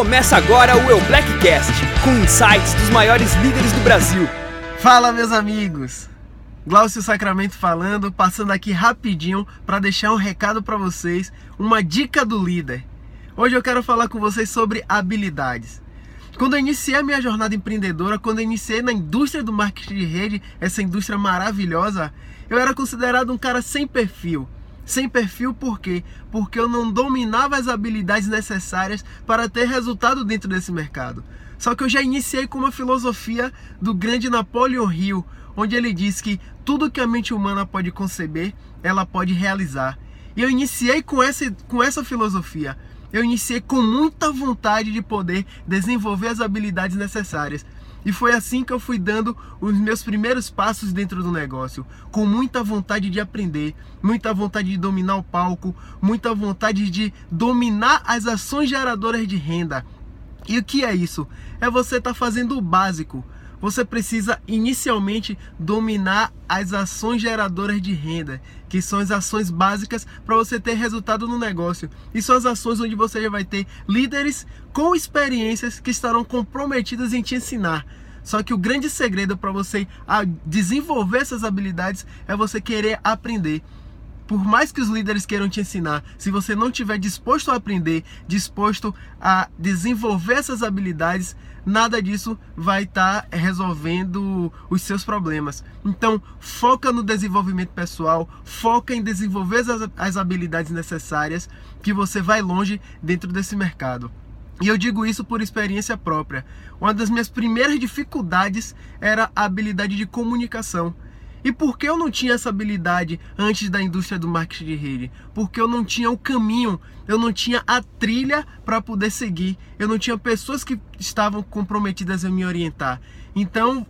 Começa agora o Eu Blackcast, com insights dos maiores líderes do Brasil. Fala, meus amigos! Glaucio Sacramento falando, passando aqui rapidinho para deixar um recado para vocês, uma dica do líder. Hoje eu quero falar com vocês sobre habilidades. Quando eu iniciei a minha jornada empreendedora, quando eu iniciei na indústria do marketing de rede, essa indústria maravilhosa, eu era considerado um cara sem perfil. Sem perfil por quê? Porque eu não dominava as habilidades necessárias para ter resultado dentro desse mercado. Só que eu já iniciei com uma filosofia do grande Napoleon Hill, onde ele diz que tudo que a mente humana pode conceber, ela pode realizar. E eu iniciei com essa, com essa filosofia. Eu iniciei com muita vontade de poder desenvolver as habilidades necessárias. E foi assim que eu fui dando os meus primeiros passos dentro do negócio, com muita vontade de aprender, muita vontade de dominar o palco, muita vontade de dominar as ações geradoras de renda. E o que é isso? É você estar tá fazendo o básico, você precisa inicialmente dominar as ações geradoras de renda, que são as ações básicas para você ter resultado no negócio. E são as ações onde você já vai ter líderes com experiências que estarão comprometidos em te ensinar. Só que o grande segredo para você desenvolver essas habilidades é você querer aprender por mais que os líderes queiram te ensinar, se você não estiver disposto a aprender, disposto a desenvolver essas habilidades, nada disso vai estar tá resolvendo os seus problemas. Então, foca no desenvolvimento pessoal, foca em desenvolver as, as habilidades necessárias que você vai longe dentro desse mercado. E eu digo isso por experiência própria. Uma das minhas primeiras dificuldades era a habilidade de comunicação. E por que eu não tinha essa habilidade antes da indústria do marketing de rede? Porque eu não tinha o caminho, eu não tinha a trilha para poder seguir, eu não tinha pessoas que estavam comprometidas a me orientar. Então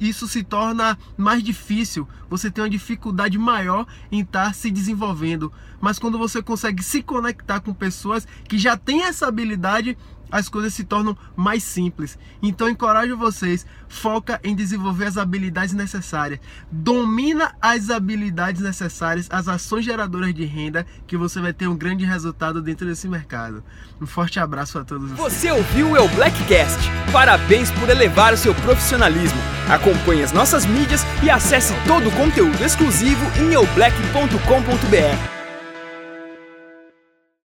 isso se torna mais difícil, você tem uma dificuldade maior em estar se desenvolvendo. Mas quando você consegue se conectar com pessoas que já têm essa habilidade, as coisas se tornam mais simples. Então encorajo vocês, foca em desenvolver as habilidades necessárias. Domina as habilidades necessárias, as ações geradoras de renda, que você vai ter um grande resultado dentro desse mercado. Um forte abraço a todos. Você ouviu o El Blackcast? Parabéns por elevar o seu profissionalismo. Acompanhe as nossas mídias e acesse todo o conteúdo exclusivo em eublack.com.br.